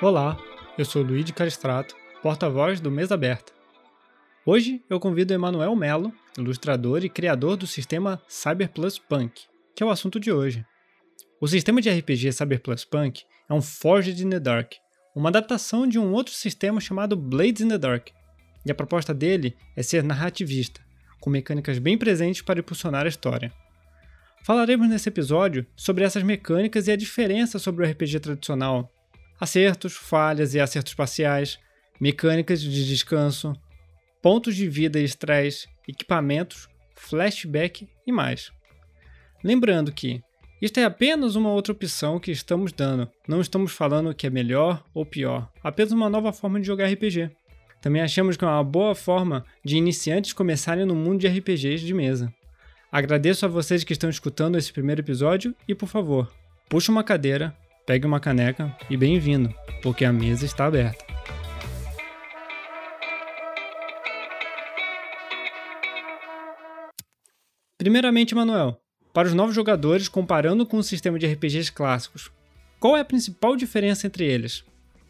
Olá, eu sou Luiz Calistrato, porta-voz do Mesa Aberta. Hoje eu convido Emanuel Melo, ilustrador e criador do sistema Cyber Plus Punk, que é o assunto de hoje. O sistema de RPG Cyber Plus Punk é um Forged in the Dark, uma adaptação de um outro sistema chamado Blades in the Dark, e a proposta dele é ser narrativista, com mecânicas bem presentes para impulsionar a história. Falaremos nesse episódio sobre essas mecânicas e a diferença sobre o RPG tradicional, acertos, falhas e acertos parciais, mecânicas de descanso, pontos de vida e estresse, equipamentos, flashback e mais. Lembrando que isto é apenas uma outra opção que estamos dando, não estamos falando que é melhor ou pior, apenas uma nova forma de jogar RPG. Também achamos que é uma boa forma de iniciantes começarem no mundo de RPGs de mesa. Agradeço a vocês que estão escutando esse primeiro episódio e, por favor, puxe uma cadeira, pegue uma caneca e bem-vindo, porque a mesa está aberta. Primeiramente, Manuel, para os novos jogadores, comparando com o sistema de RPGs clássicos, qual é a principal diferença entre eles?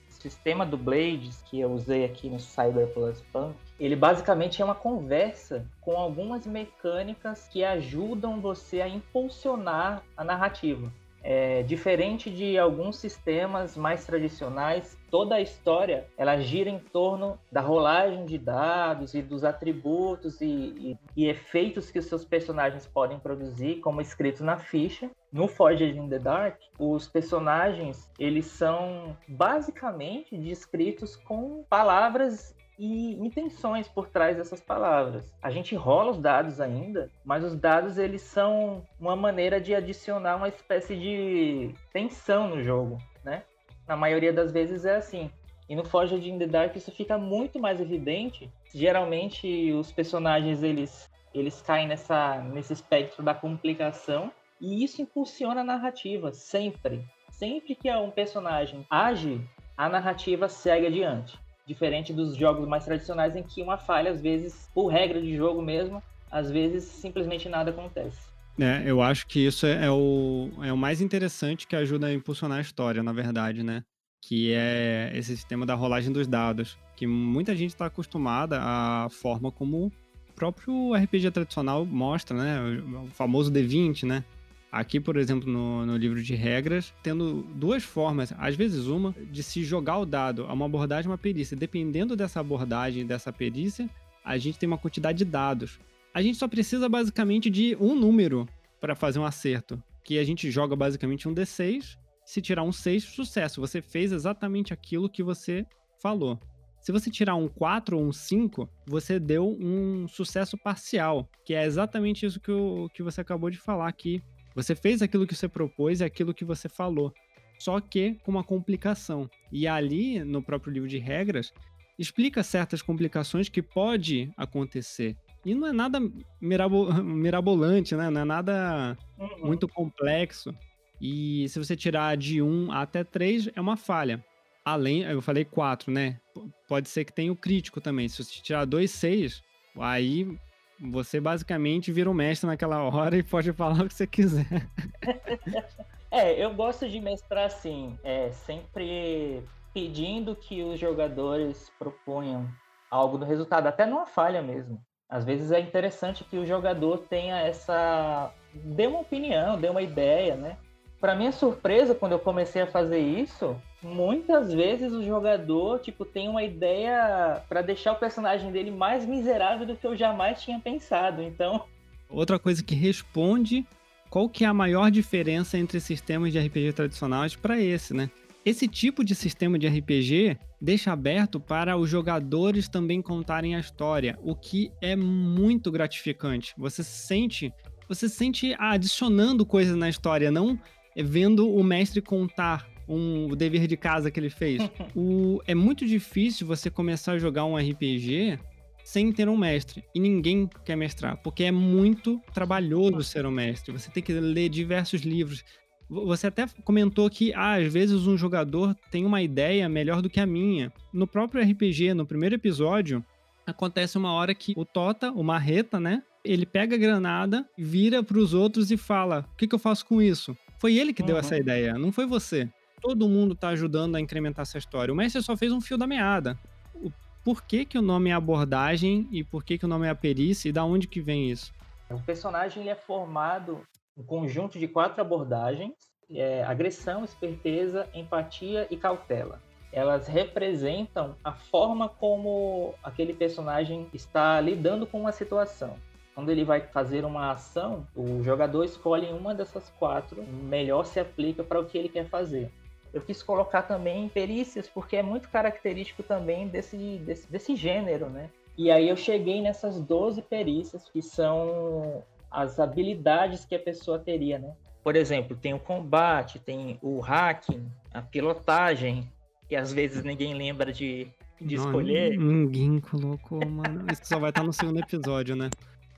O sistema do Blades que eu usei aqui no Cyber Plus Punk ele basicamente é uma conversa com algumas mecânicas que ajudam você a impulsionar a narrativa. É, diferente de alguns sistemas mais tradicionais, toda a história ela gira em torno da rolagem de dados e dos atributos e, e, e efeitos que os seus personagens podem produzir, como escrito na ficha. No Forged in the Dark, os personagens eles são basicamente descritos com palavras e intenções por trás dessas palavras. A gente rola os dados ainda, mas os dados eles são uma maneira de adicionar uma espécie de tensão no jogo, né? Na maioria das vezes é assim. E no Forged in the Dark isso fica muito mais evidente. Geralmente os personagens eles eles caem nessa nesse espectro da complicação e isso impulsiona a narrativa sempre. Sempre que um personagem age, a narrativa segue adiante diferente dos jogos mais tradicionais em que uma falha, às vezes, por regra de jogo mesmo, às vezes simplesmente nada acontece. É, eu acho que isso é, é o, é o mais interessante que ajuda a impulsionar a história, na verdade, né? Que é esse sistema da rolagem dos dados. Que muita gente está acostumada à forma como o próprio RPG tradicional mostra, né? O famoso D20, né? Aqui, por exemplo, no, no, livro de regras, tendo duas formas, às vezes uma, de se jogar o dado a uma abordagem, uma perícia. Dependendo dessa abordagem, dessa perícia, a gente tem uma quantidade de dados. A gente só precisa basicamente de um número para fazer um acerto, que a gente joga basicamente um D6. Se tirar um 6, sucesso. Você fez exatamente aquilo que você falou. Se você tirar um 4 ou um 5, você deu um sucesso parcial, que é exatamente isso que, que você acabou de falar aqui você fez aquilo que você propôs e aquilo que você falou, só que com uma complicação. E ali, no próprio livro de regras, explica certas complicações que pode acontecer. E não é nada mirabo mirabolante, né? Não é nada uhum. muito complexo. E se você tirar de 1 até 3, é uma falha. Além, eu falei 4, né? Pode ser que tenha o crítico também. Se você tirar 2, 6, aí você basicamente vira um mestre naquela hora e pode falar o que você quiser. é, eu gosto de mestrar assim, é, sempre pedindo que os jogadores proponham algo do resultado, até numa falha mesmo. Às vezes é interessante que o jogador tenha essa. dê uma opinião, dê uma ideia, né? Para minha surpresa, quando eu comecei a fazer isso, muitas vezes o jogador, tipo, tem uma ideia para deixar o personagem dele mais miserável do que eu jamais tinha pensado. Então, outra coisa que responde qual que é a maior diferença entre sistemas de RPG tradicionais para esse, né? Esse tipo de sistema de RPG deixa aberto para os jogadores também contarem a história, o que é muito gratificante. Você sente, você sente adicionando coisas na história, não vendo o mestre contar um, o dever de casa que ele fez. o, é muito difícil você começar a jogar um RPG sem ter um mestre. E ninguém quer mestrar, porque é muito trabalhoso ser um mestre. Você tem que ler diversos livros. Você até comentou que ah, às vezes um jogador tem uma ideia melhor do que a minha. No próprio RPG, no primeiro episódio, acontece uma hora que o Tota, o Marreta, né? Ele pega a granada, vira para os outros e fala: O que, que eu faço com isso? Foi ele que deu essa uhum. ideia, não foi você. todo mundo tá ajudando a incrementar essa história. O mestre só fez um fio da meada. O, por que, que o nome é abordagem e por que, que o nome é a perícia e da onde que vem isso? O personagem ele é formado um conjunto de quatro abordagens: é, agressão, esperteza, empatia e cautela. Elas representam a forma como aquele personagem está lidando com uma situação. Quando ele vai fazer uma ação, o jogador escolhe uma dessas quatro, melhor se aplica para o que ele quer fazer. Eu quis colocar também perícias, porque é muito característico também desse, desse, desse gênero, né? E aí eu cheguei nessas 12 perícias, que são as habilidades que a pessoa teria, né? Por exemplo, tem o combate, tem o hacking, a pilotagem, que às vezes ninguém lembra de, de Não, escolher. Ninguém colocou, mano. Isso só vai estar no segundo episódio, né?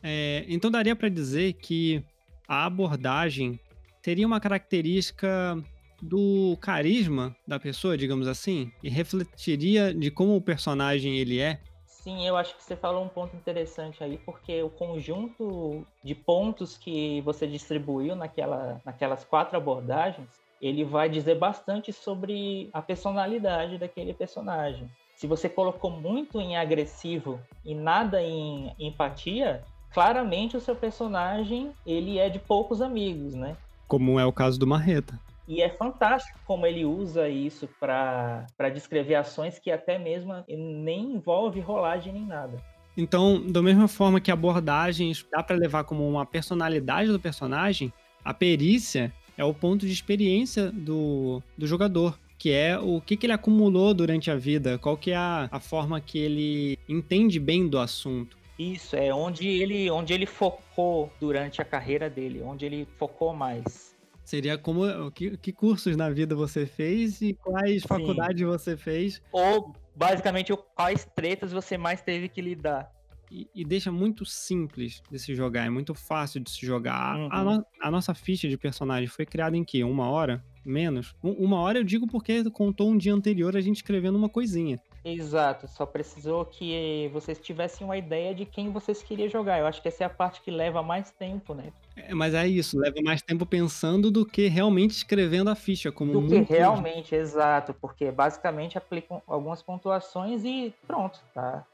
É, então daria para dizer que a abordagem teria uma característica do carisma da pessoa, digamos assim, e refletiria de como o personagem ele é. Sim, eu acho que você falou um ponto interessante aí, porque o conjunto de pontos que você distribuiu naquela, naquelas quatro abordagens, ele vai dizer bastante sobre a personalidade daquele personagem. Se você colocou muito em agressivo e nada em empatia, claramente o seu personagem ele é de poucos amigos, né? Como é o caso do Marreta. E é fantástico como ele usa isso para descrever ações que até mesmo nem envolve rolagem nem nada. Então, da mesma forma que abordagens dá para levar como uma personalidade do personagem, a perícia é o ponto de experiência do, do jogador, que é o que, que ele acumulou durante a vida, qual que é a, a forma que ele entende bem do assunto. Isso, é onde ele, onde ele focou durante a carreira dele, onde ele focou mais. Seria como que, que cursos na vida você fez e quais Sim. faculdades você fez. Ou basicamente quais tretas você mais teve que lidar. E, e, deixa muito simples de se jogar, é muito fácil de se jogar. Uhum. A, no, a, nossa ficha de personagem foi criada em quê? Uma hora? Menos? Uma hora eu digo porque contou um dia anterior a gente escrevendo uma coisinha. Exato, só precisou que vocês tivessem uma ideia de quem vocês queriam jogar. Eu acho que essa é a parte que leva mais tempo, né? É, mas é isso, leva mais tempo pensando do que realmente escrevendo a ficha. Como do que realmente, exato, porque basicamente aplicam algumas pontuações e pronto, tá?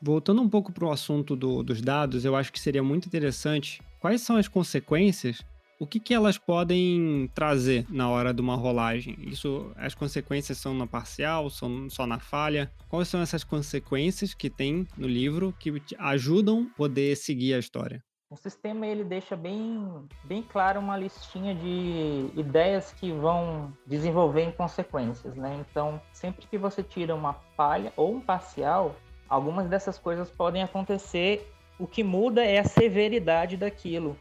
Voltando um pouco para o assunto do, dos dados, eu acho que seria muito interessante. Quais são as consequências o que, que elas podem trazer na hora de uma rolagem? Isso, as consequências são na parcial, são só na falha? Quais são essas consequências que tem no livro que ajudam a poder seguir a história? O sistema ele deixa bem, bem claro uma listinha de ideias que vão desenvolver em consequências, né? Então, sempre que você tira uma falha ou um parcial, algumas dessas coisas podem acontecer. O que muda é a severidade daquilo.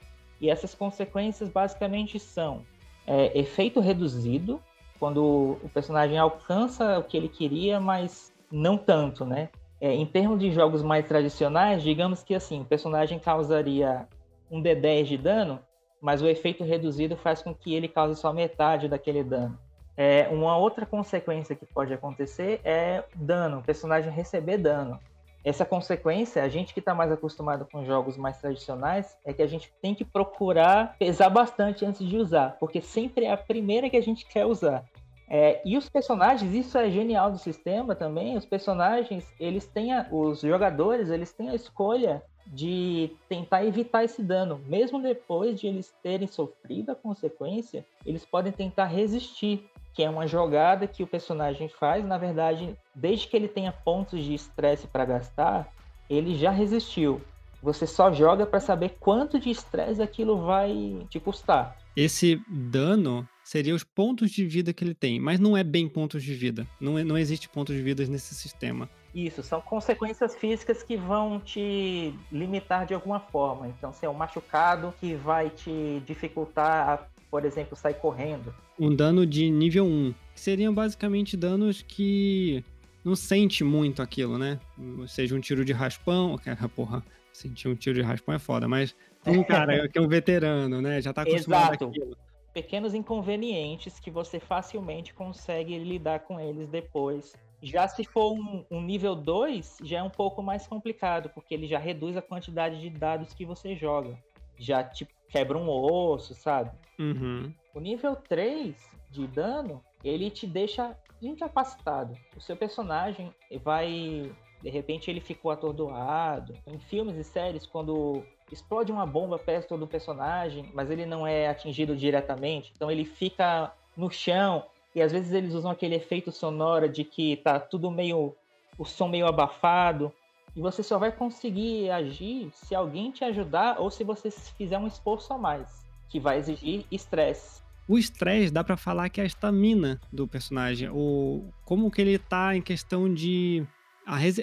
E essas consequências basicamente são é, efeito reduzido, quando o personagem alcança o que ele queria, mas não tanto, né? É, em termos de jogos mais tradicionais, digamos que assim, o personagem causaria um D10 de dano, mas o efeito reduzido faz com que ele cause só metade daquele dano. É, uma outra consequência que pode acontecer é dano, o personagem receber dano essa consequência, a gente que está mais acostumado com jogos mais tradicionais, é que a gente tem que procurar pesar bastante antes de usar, porque sempre é a primeira que a gente quer usar. É, e os personagens, isso é genial do sistema também. Os personagens, eles têm a, os jogadores, eles têm a escolha de tentar evitar esse dano, mesmo depois de eles terem sofrido a consequência, eles podem tentar resistir que é uma jogada que o personagem faz, na verdade, desde que ele tenha pontos de estresse para gastar, ele já resistiu. Você só joga para saber quanto de estresse aquilo vai te custar. Esse dano seria os pontos de vida que ele tem, mas não é bem pontos de vida. Não, é, não existe pontos de vida nesse sistema. Isso, são consequências físicas que vão te limitar de alguma forma. Então, se é um machucado que vai te dificultar a por exemplo, sai correndo. Um dano de nível 1. Seriam basicamente danos que não sente muito aquilo, né? Seja um tiro de raspão, que porra, sentir um tiro de raspão é foda, mas um cara que é um veterano, né? Já tá acostumado Exato. Àquilo. Pequenos inconvenientes que você facilmente consegue lidar com eles depois. Já se for um, um nível 2, já é um pouco mais complicado, porque ele já reduz a quantidade de dados que você joga. Já, tipo, quebra um osso, sabe? Uhum. O nível 3 de dano, ele te deixa incapacitado. O seu personagem vai. De repente ele ficou atordoado. Em filmes e séries, quando explode uma bomba perto do personagem, mas ele não é atingido diretamente, então ele fica no chão. E às vezes eles usam aquele efeito sonoro de que tá tudo meio. o som meio abafado. E você só vai conseguir agir se alguém te ajudar ou se você fizer um esforço a mais, que vai exigir estresse. O estresse dá para falar que é a estamina do personagem, ou como que ele tá em questão de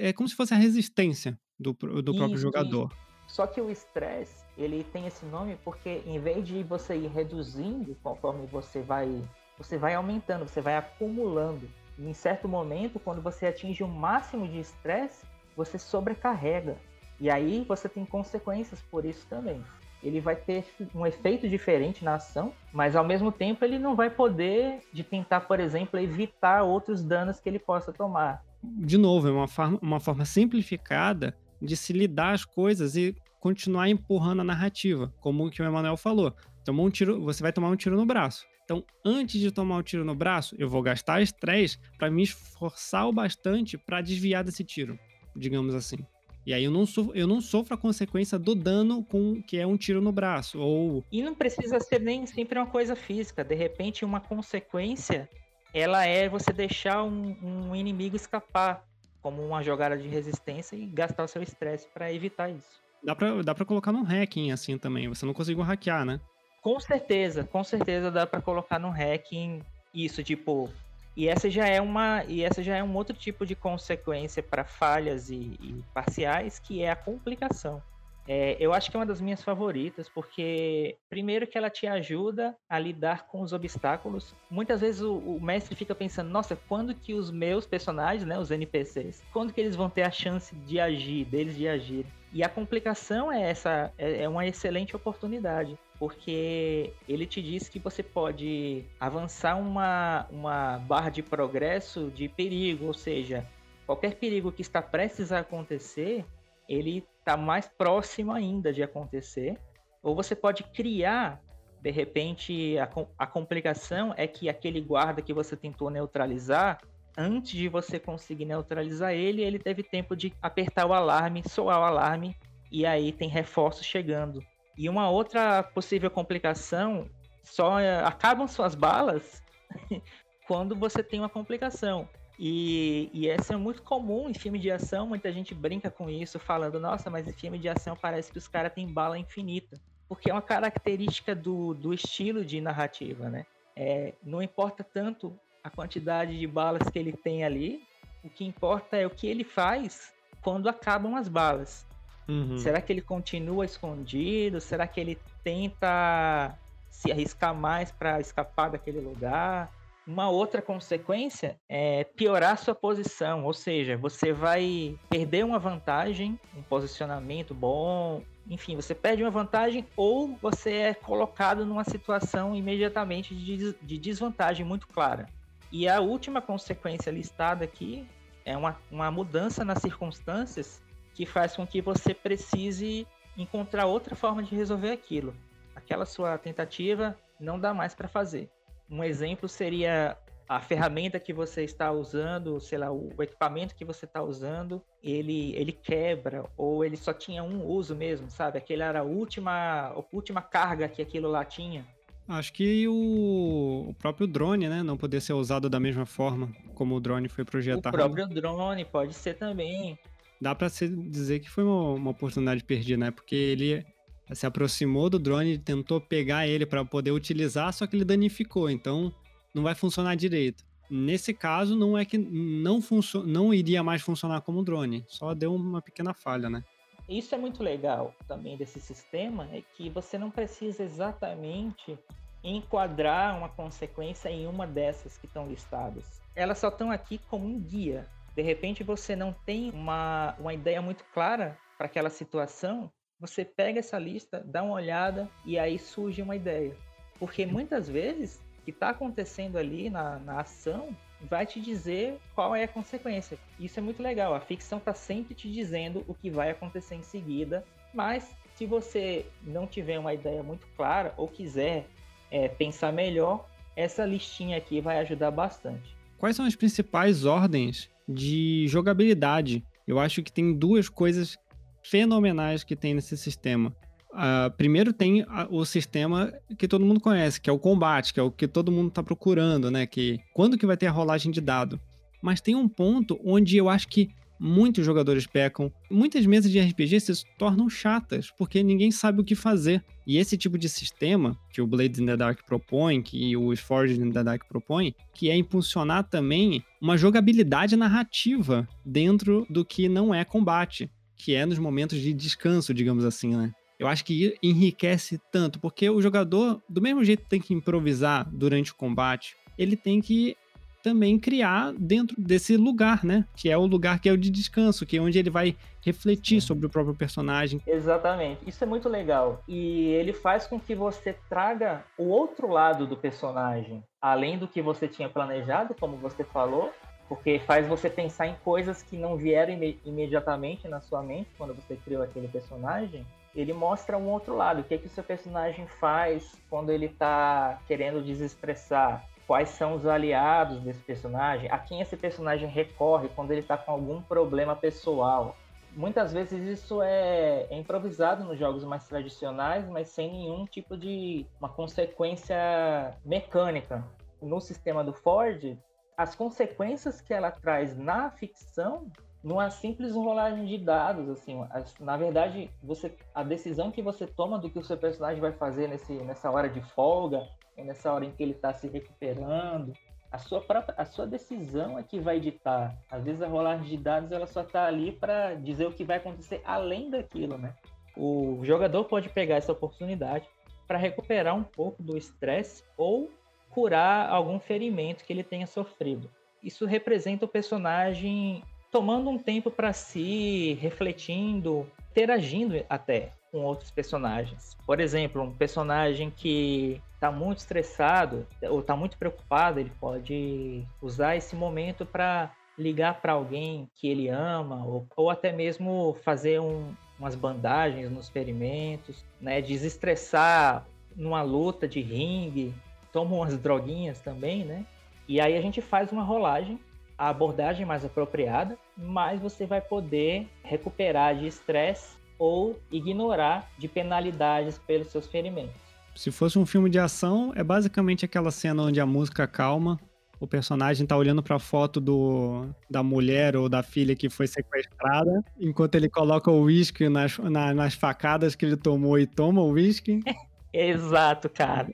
é como se fosse a resistência do, do próprio isso, jogador. Isso. Só que o estresse, ele tem esse nome porque em vez de você ir reduzindo conforme você vai, você vai aumentando, você vai acumulando. E em certo momento, quando você atinge o máximo de estresse, você sobrecarrega. E aí você tem consequências por isso também. Ele vai ter um efeito diferente na ação, mas ao mesmo tempo ele não vai poder de tentar, por exemplo, evitar outros danos que ele possa tomar. De novo, é uma forma, uma forma simplificada de se lidar as coisas e continuar empurrando a narrativa, como o que o Emanuel falou. Tomou um tiro, você vai tomar um tiro no braço. Então, antes de tomar o tiro no braço, eu vou gastar estresse para me esforçar o bastante para desviar desse tiro digamos assim. E aí eu não, sofro, eu não sofro a consequência do dano com que é um tiro no braço. Ou. E não precisa ser nem sempre uma coisa física. De repente, uma consequência ela é você deixar um, um inimigo escapar, como uma jogada de resistência e gastar o seu estresse para evitar isso. Dá pra, dá pra colocar num hacking assim também. Você não conseguiu hackear, né? Com certeza, com certeza dá para colocar no hacking isso, tipo, e essa já é uma e essa já é um outro tipo de consequência para falhas e, e, parciais, que é a complicação. É, eu acho que é uma das minhas favoritas, porque primeiro que ela te ajuda a lidar com os obstáculos. Muitas vezes o, o, mestre fica pensando, nossa, quando que os meus personagens, né, os NPCs, quando que eles vão ter a chance de agir, deles de agir? E a complicação é essa, é, é uma excelente oportunidade porque ele te diz que você pode avançar uma, uma barra de progresso de perigo, ou seja, qualquer perigo que está prestes a acontecer, ele está mais próximo ainda de acontecer. Ou você pode criar, de repente, a, a complicação é que aquele guarda que você tentou neutralizar, antes de você conseguir neutralizar ele, ele teve tempo de apertar o alarme, soar o alarme, e aí tem reforço chegando. E uma outra possível complicação, só é, acabam suas balas quando você tem uma complicação. E, e essa é muito comum em filme de ação, muita gente brinca com isso, falando, nossa, mas em filme de ação parece que os caras têm bala infinita. Porque é uma característica do, do estilo de narrativa, né? É, não importa tanto a quantidade de balas que ele tem ali, o que importa é o que ele faz quando acabam as balas. Uhum. Será que ele continua escondido? Será que ele tenta se arriscar mais para escapar daquele lugar? Uma outra consequência é piorar sua posição, ou seja, você vai perder uma vantagem, um posicionamento bom, enfim, você perde uma vantagem ou você é colocado numa situação imediatamente de, de desvantagem muito clara. E a última consequência listada aqui é uma, uma mudança nas circunstâncias que faz com que você precise encontrar outra forma de resolver aquilo. Aquela sua tentativa não dá mais para fazer. Um exemplo seria a ferramenta que você está usando, sei lá, o equipamento que você está usando, ele, ele quebra ou ele só tinha um uso mesmo, sabe? Aquele era a última, a última carga que aquilo lá tinha. Acho que o, o próprio drone, né, não poder ser usado da mesma forma como o drone foi projetado. O próprio drone pode ser também dá para dizer que foi uma, uma, oportunidade perdida, né? Porque ele se aproximou do drone, tentou pegar ele para poder utilizar, só que ele danificou, então não vai funcionar direito. Nesse caso, não é que não, não iria mais funcionar como drone, só deu uma pequena falha, né? Isso é muito legal também desse sistema, é que você não precisa exatamente enquadrar uma consequência em uma dessas que estão listadas. Elas só estão aqui como um guia de repente você não tem uma, uma ideia muito clara para aquela situação, você pega essa lista, dá uma olhada e aí surge uma ideia. Porque muitas vezes o que está acontecendo ali na, na ação vai te dizer qual é a consequência. Isso é muito legal. A ficção está sempre te dizendo o que vai acontecer em seguida, mas se você não tiver uma ideia muito clara ou quiser é, pensar melhor, essa listinha aqui vai ajudar bastante. Quais são as principais ordens de jogabilidade? Eu acho que tem duas coisas fenomenais que tem nesse sistema. Uh, primeiro tem o sistema que todo mundo conhece, que é o combate, que é o que todo mundo está procurando, né? Que quando que vai ter a rolagem de dado? Mas tem um ponto onde eu acho que muitos jogadores pecam. Muitas mesas de RPG se tornam chatas, porque ninguém sabe o que fazer. E esse tipo de sistema que o Blades in the Dark propõe, que o Forged in the Dark propõe, que é impulsionar também uma jogabilidade narrativa dentro do que não é combate, que é nos momentos de descanso, digamos assim, né? Eu acho que enriquece tanto, porque o jogador, do mesmo jeito que tem que improvisar durante o combate, ele tem que também criar dentro desse lugar, né? Que é o lugar que é o de descanso, que é onde ele vai refletir sobre o próprio personagem. Exatamente. Isso é muito legal. E ele faz com que você traga o outro lado do personagem, além do que você tinha planejado, como você falou, porque faz você pensar em coisas que não vieram im imediatamente na sua mente quando você criou aquele personagem ele mostra um outro lado. O que, é que o seu personagem faz quando ele está querendo desestressar? Quais são os aliados desse personagem? A quem esse personagem recorre quando ele está com algum problema pessoal? Muitas vezes isso é, é, improvisado nos jogos mais tradicionais, mas sem nenhum tipo de uma consequência mecânica. No sistema do Ford, as consequências que ela traz na ficção numa simples rolagem de dados, assim, na verdade, você, a decisão que você toma do que o seu personagem vai fazer nesse, nessa hora de folga, nessa hora em que ele está se recuperando, a sua própria, a sua decisão é que vai editar. Às vezes a rolagem de dados ela só está ali para dizer o que vai acontecer além daquilo, né? O jogador pode pegar essa oportunidade para recuperar um pouco do estresse ou curar algum ferimento que ele tenha sofrido. Isso representa o personagem tomando um tempo para si, refletindo, interagindo até com outros personagens. Por exemplo, um personagem que está muito estressado ou está muito preocupado, ele pode usar esse momento para ligar para alguém que ele ama ou, ou até mesmo fazer um, umas bandagens nos ferimentos, né? Desestressar numa luta de ringue, toma umas droguinhas também, né? E aí a gente faz uma rolagem a abordagem mais apropriada, mais você vai poder recuperar de estresse ou ignorar de penalidades pelos seus ferimentos. Se fosse um filme de ação, é basicamente aquela cena onde a música calma, o personagem tá olhando para a foto do, da mulher ou da filha que foi sequestrada, enquanto ele coloca o uísque nas, na, nas facadas que ele tomou e toma o uísque. Exato, cara.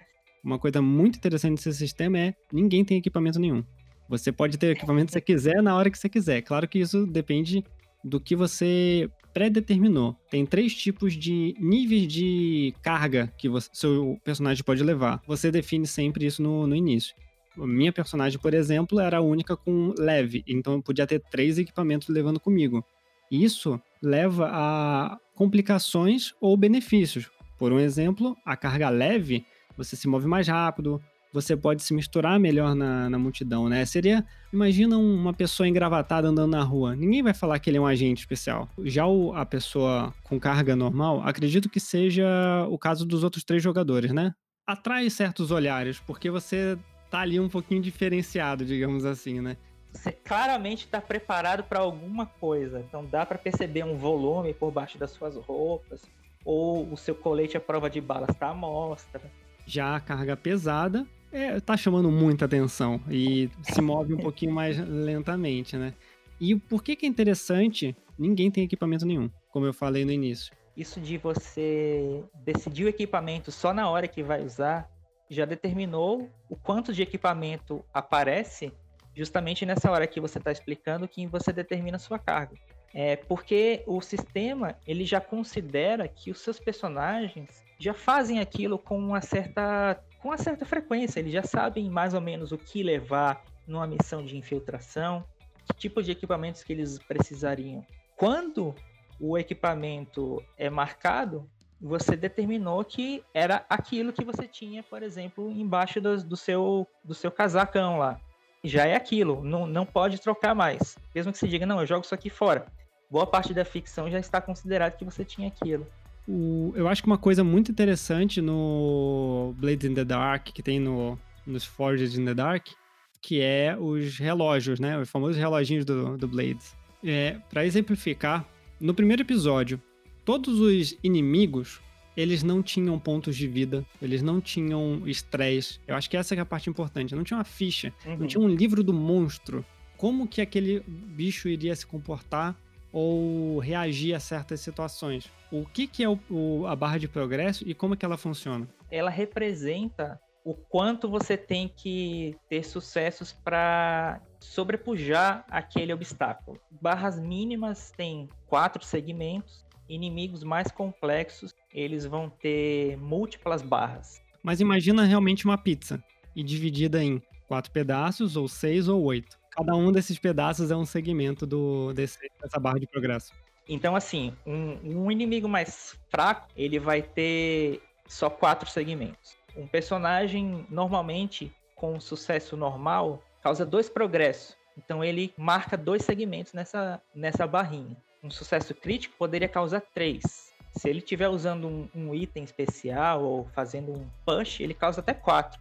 Uma coisa muito interessante desse sistema é ninguém tem equipamento nenhum. Você pode ter o equipamento que você quiser na hora que você quiser. Claro que isso depende do que você pré-determinou. Tem três tipos de níveis de carga que você, seu personagem pode levar. Você define sempre isso no, no início. A minha personagem, por exemplo, era a única com leve, então eu podia ter três equipamentos levando comigo. Isso leva a complicações ou benefícios. Por um exemplo, a carga leve, você se move mais rápido, você pode se misturar melhor na, na multidão, né? Seria, imagina uma pessoa engravatada andando na rua. Ninguém vai falar que ele é um agente especial. Já o, a pessoa com carga normal, acredito que seja o caso dos outros três jogadores, né? Atrai certos olhares, porque você tá ali um pouquinho diferenciado, digamos assim, né? Você claramente está preparado para alguma coisa. Então dá para perceber um volume por baixo das suas roupas, ou o seu colete à prova de balas está à mostra. Já a carga pesada, é, tá chamando muita atenção e se move um pouquinho mais lentamente, né? E por que que é interessante? Ninguém tem equipamento nenhum, como eu falei no início. Isso de você decidir o equipamento só na hora que vai usar, já determinou o quanto de equipamento aparece justamente nessa hora que você está explicando que você determina a sua carga. É porque o sistema ele já considera que os seus personagens já fazem aquilo com uma certa com uma certa frequência. Eles já sabem mais ou menos o que levar numa missão de infiltração, que tipo de equipamentos que eles precisariam. Quando o equipamento é marcado, você determinou que era aquilo que você tinha, por exemplo, embaixo do, do seu, do seu casacão lá. Já é aquilo, não, não pode trocar mais. Mesmo que você diga, não, eu jogo isso aqui fora. Boa parte da ficção já está considerado que você tinha aquilo. O, eu acho que uma coisa muito interessante no Blades in the Dark, que tem no, nos Forged in the Dark, que é os relógios, né? Os famosos reloginhos do, do Blades. É, para exemplificar, no primeiro episódio, todos os inimigos eles não tinham pontos de vida, eles não tinham estresse. Eu acho que essa é a parte importante. Não tinha uma ficha, uhum. não tinha um livro do monstro. Como que aquele bicho iria se comportar ou reagir a certas situações? O que, que é o, o, a barra de progresso e como que ela funciona? Ela representa o quanto você tem que ter sucessos para sobrepujar aquele obstáculo. Barras mínimas têm quatro segmentos, inimigos mais complexos eles vão ter múltiplas barras. Mas imagina realmente uma pizza e dividida em quatro pedaços, ou seis ou oito. Cada um desses pedaços é um segmento do, desse, dessa barra de progresso. Então, assim, um, um inimigo mais fraco, ele vai ter só quatro segmentos. Um personagem, normalmente, com sucesso normal, causa dois progressos. Então, ele marca dois segmentos nessa, nessa barrinha. Um sucesso crítico poderia causar três. Se ele estiver usando um, um, item especial ou fazendo um push, ele causa até quatro.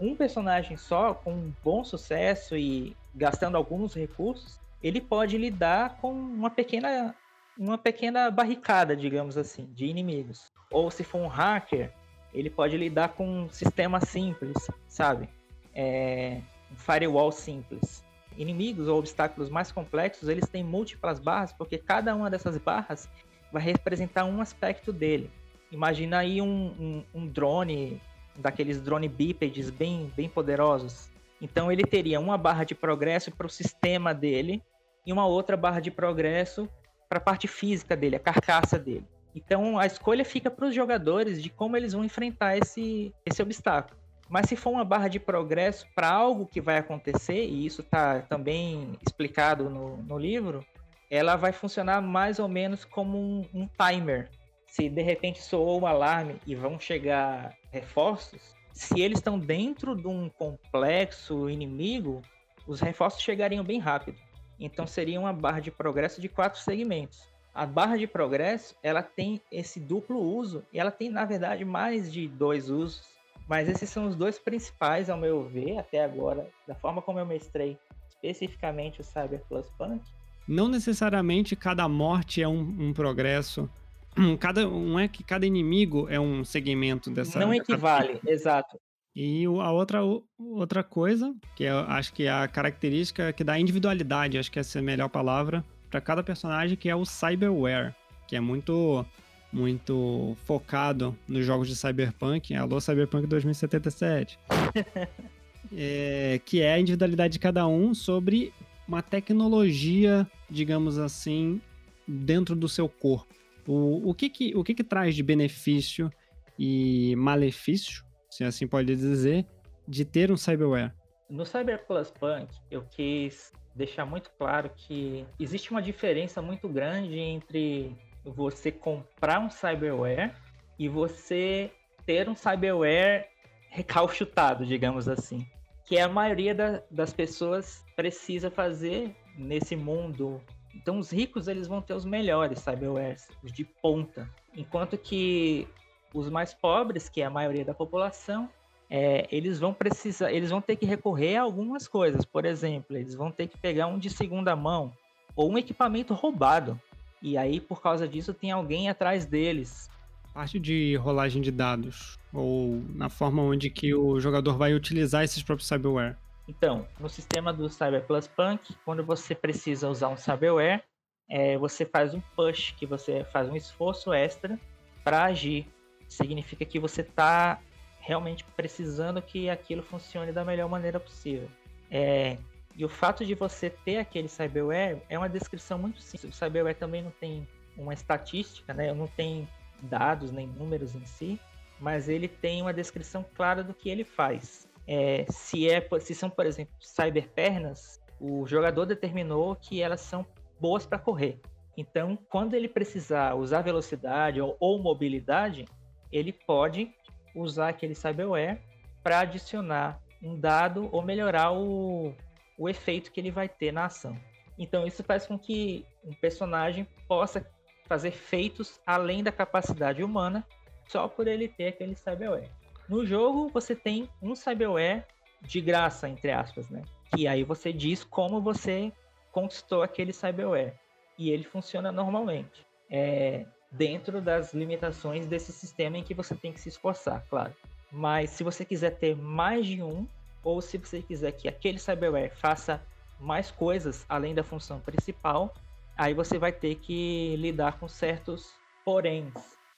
Um, personagem só, com um bom sucesso e gastando alguns recursos, ele pode lidar com uma pequena, uma pequena barricada, digamos assim, de inimigos. Ou se for um hacker, ele pode lidar com um sistema simples, sabe? É, um firewall simples. Inimigos ou obstáculos mais complexos, eles têm múltiplas barras, porque cada uma dessas barras vai representar um aspecto dele. Imagina aí um, um, um drone, daqueles drone bípedes bem, bem poderosos. Então ele teria uma barra de progresso para o sistema dele e uma outra barra de progresso para a parte física dele, a carcaça dele. Então a escolha fica para os jogadores de como eles vão enfrentar esse, esse obstáculo. Mas se for uma barra de progresso para algo que vai acontecer, e isso está também explicado no, no livro, ela vai funcionar mais ou menos como um, um timer. Se de repente soou um alarme e vão chegar reforços, se eles estão dentro de um complexo inimigo, os reforços chegariam bem rápido. Então seria uma barra de progresso de quatro segmentos. A barra de progresso ela tem esse duplo uso e ela tem na verdade mais de dois usos. Mas esses são os dois principais, ao meu ver, até agora, da forma como eu mestrei especificamente o Cyber Plus Punk, não necessariamente cada morte é um, um progresso. Cada, não é que cada inimigo é um segmento dessa. Não equivale, exato. E a outra, outra coisa, que eu acho que é a característica que dá individualidade, acho que essa é a melhor palavra, para cada personagem, que é o cyberware, que é muito muito focado nos jogos de Cyberpunk. Alô, Cyberpunk 2077. é, que é a individualidade de cada um sobre uma tecnologia, digamos assim, dentro do seu corpo. O, o, que, que, o que, que traz de benefício e malefício, se assim pode dizer, de ter um cyberware? No Cyber Plus Punk, eu quis deixar muito claro que existe uma diferença muito grande entre você comprar um cyberware e você ter um cyberware recalchutado, digamos assim que a maioria da, das pessoas precisa fazer nesse mundo. Então os ricos eles vão ter os melhores cyberwares, os de ponta, enquanto que os mais pobres, que é a maioria da população, é, eles vão precisar, eles vão ter que recorrer a algumas coisas. Por exemplo, eles vão ter que pegar um de segunda mão ou um equipamento roubado. E aí, por causa disso, tem alguém atrás deles parte de rolagem de dados ou na forma onde que o jogador vai utilizar esses próprios cyberware? Então, no sistema do Cyber Plus Punk, quando você precisa usar um cyberware, é, você faz um push, que você faz um esforço extra para agir. Significa que você está realmente precisando que aquilo funcione da melhor maneira possível. É, e o fato de você ter aquele cyberware é uma descrição muito simples. O cyberware também não tem uma estatística, né? Não tem dados nem números em si, mas ele tem uma descrição clara do que ele faz. É, se, é, se são, por exemplo, cyberpernas, o jogador determinou que elas são boas para correr. Então, quando ele precisar usar velocidade ou, ou mobilidade, ele pode usar aquele cyberware para adicionar um dado ou melhorar o, o efeito que ele vai ter na ação. Então, isso faz com que um personagem possa fazer feitos além da capacidade humana só por ele ter aquele cyberware. No jogo, você tem um cyberware de graça, entre aspas, né? E aí você diz como você conquistou aquele cyberware. E ele funciona normalmente. É, dentro das limitações desse sistema em que você tem que se esforçar, claro. Mas se você quiser ter mais de um, ou se você quiser que aquele cyberware faça mais coisas além da função principal, aí você vai ter que lidar com certos poréns.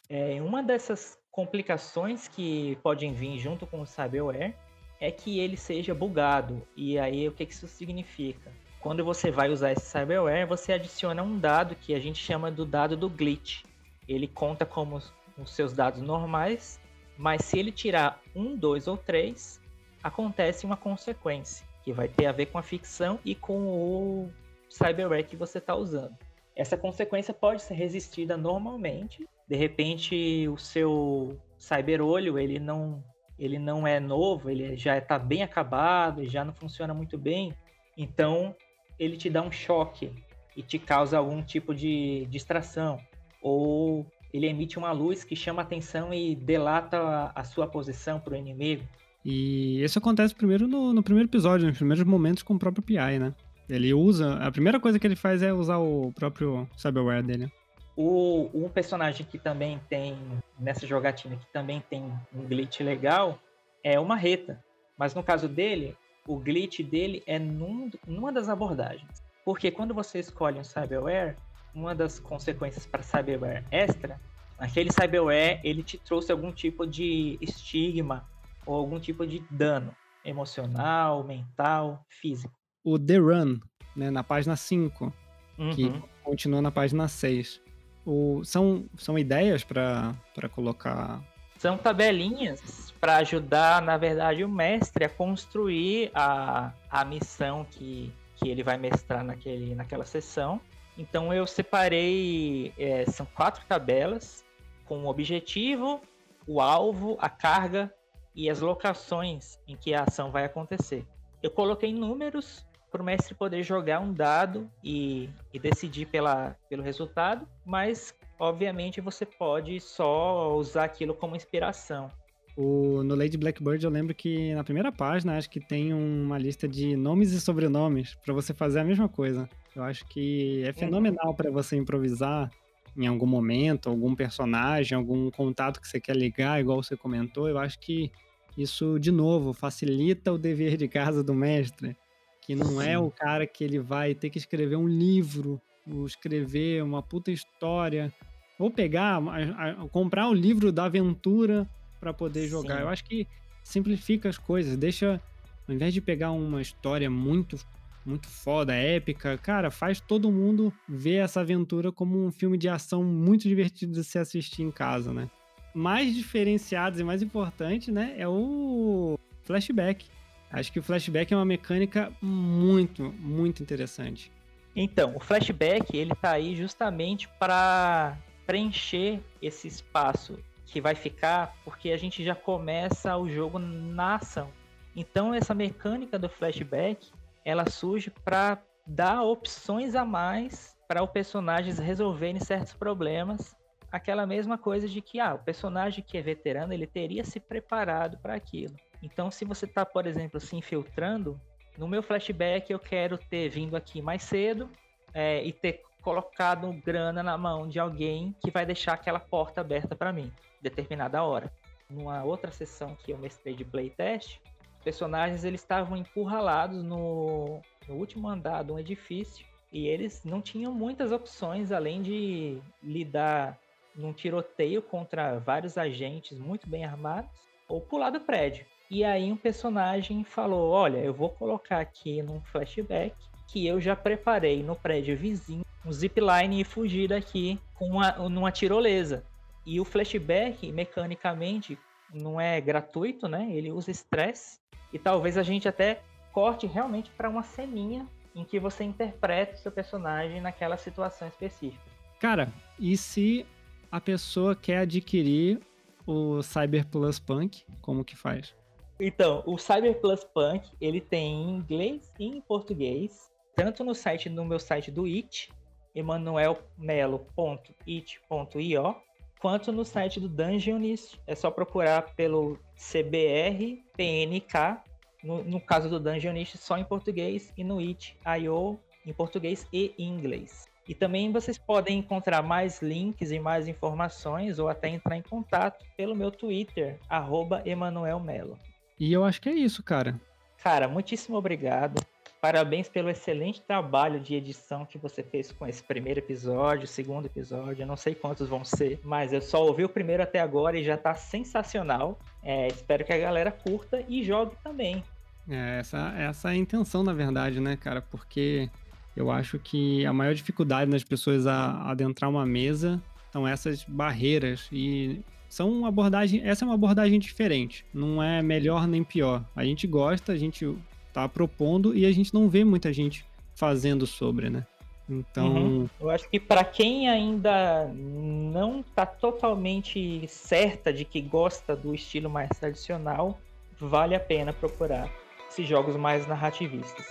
É, uma dessas complicações que podem vir junto com o cyberware é que ele seja bugado. E aí o que isso significa? Quando você vai usar esse cyberware, você adiciona um dado que a gente chama do dado do glitch. Ele conta como os seus dados normais, mas se ele tirar um, dois ou três, acontece uma consequência que vai ter a ver com a ficção e com o cyberware que você está usando. Essa consequência pode ser resistida normalmente. De repente, o seu cyberolho ele não ele não é novo, ele já está bem acabado, já não funciona muito bem. Então, ele te dá um choque e te causa algum tipo de distração. Ou ele emite uma luz que chama atenção e delata a, sua posição para o inimigo. E isso acontece primeiro no, no, primeiro episódio, nos primeiros momentos com o próprio PI, né? Ele usa. A primeira coisa que ele faz é usar o próprio cyberware dele. O, um personagem que também tem, nessa jogatina, que também tem um glitch legal, é o Marreta. Mas no caso dele, o glitch dele é num, numa das abordagens. Porque quando você escolhe um cyberware, uma das consequências para cyberware extra, aquele cyberware ele te trouxe algum tipo de estigma ou algum tipo de dano emocional, mental, físico. O The Run, né, na página 5, uhum. que continua na página 6. O, são, são ideias para colocar. São tabelinhas para ajudar, na verdade, o mestre a construir a, a missão que, que ele vai mestrar naquele, naquela sessão. Então eu separei, é, são quatro tabelas com o objetivo, o alvo, a carga e as locações em que a ação vai acontecer. Eu coloquei números para o mestre poder jogar um dado e, e decidir pela, pelo resultado, mas obviamente você pode só usar aquilo como inspiração. O, no Lady Blackbird eu lembro que na primeira página acho que tem uma lista de nomes e sobrenomes para você fazer a mesma coisa. Eu acho que é fenomenal para você improvisar em algum momento, algum personagem, algum contato que você quer ligar, igual você comentou. Eu acho que isso, de novo, facilita o dever de casa do mestre que não é o cara que ele vai ter que escrever um livro, ou escrever uma puta história, ou pegar, a, a, comprar o livro da aventura para poder jogar. Sim. Eu acho que simplifica as coisas, deixa, ao invés de pegar uma história muito muito foda, épica, cara, faz todo mundo ver essa aventura como um filme de ação muito divertido de se assistir em casa, né? Mais diferenciados e mais importante, né, é o flashback. Acho que o flashback é uma mecânica muito, muito interessante. Então, o flashback ele tá aí justamente para preencher esse espaço que vai ficar, porque a gente já começa o jogo na ação. Então, essa mecânica do flashback, ela surge para dar opções a mais para os personagens resolverem certos problemas. Aquela mesma coisa de que ah, o personagem que é veterano, ele teria se preparado para aquilo. Então, se você está, por exemplo, se infiltrando, no meu flashback eu quero ter vindo aqui mais cedo é, e ter colocado grana na mão de alguém que vai deixar aquela porta aberta para mim, determinada hora. Numa outra sessão que eu mestrei de playtest, os personagens eles estavam encurralados no, no último andar de um edifício e eles não tinham muitas opções além de lidar num tiroteio contra vários agentes muito bem armados ou pular do prédio. E aí um personagem falou: Olha, eu vou colocar aqui num flashback que eu já preparei no prédio vizinho um zipline e fugir daqui com uma, numa tirolesa. E o flashback, mecanicamente, não é gratuito, né? Ele usa estresse. E talvez a gente até corte realmente para uma ceninha em que você interpreta o seu personagem naquela situação específica. Cara, e se a pessoa quer adquirir o Cyber Plus Punk, como que faz? Então, o Cyber Plus Punk, ele tem em inglês e em português, tanto no site no meu site do It, emanuelmelo.it.io, quanto no site do Dungeonist, é só procurar pelo CBR PNK no, no caso do Dungeonist, só em português, e no It.io em português e inglês. E também vocês podem encontrar mais links e mais informações ou até entrar em contato pelo meu Twitter, @emanuelmelo. E eu acho que é isso, cara. Cara, muitíssimo obrigado. Parabéns pelo excelente trabalho de edição que você fez com esse primeiro episódio, segundo episódio. Eu não sei quantos vão ser, mas eu só ouvi o primeiro até agora e já tá sensacional. É, espero que a galera curta e jogue também. É, essa, essa é a intenção, na verdade, né, cara? Porque eu acho que a maior dificuldade das pessoas a adentrar uma mesa são essas barreiras e são uma abordagem, essa é uma abordagem diferente, não é melhor nem pior. A gente gosta, a gente tá propondo e a gente não vê muita gente fazendo sobre, né? Então, uhum. eu acho que para quem ainda não tá totalmente certa de que gosta do estilo mais tradicional, vale a pena procurar esses jogos mais narrativistas.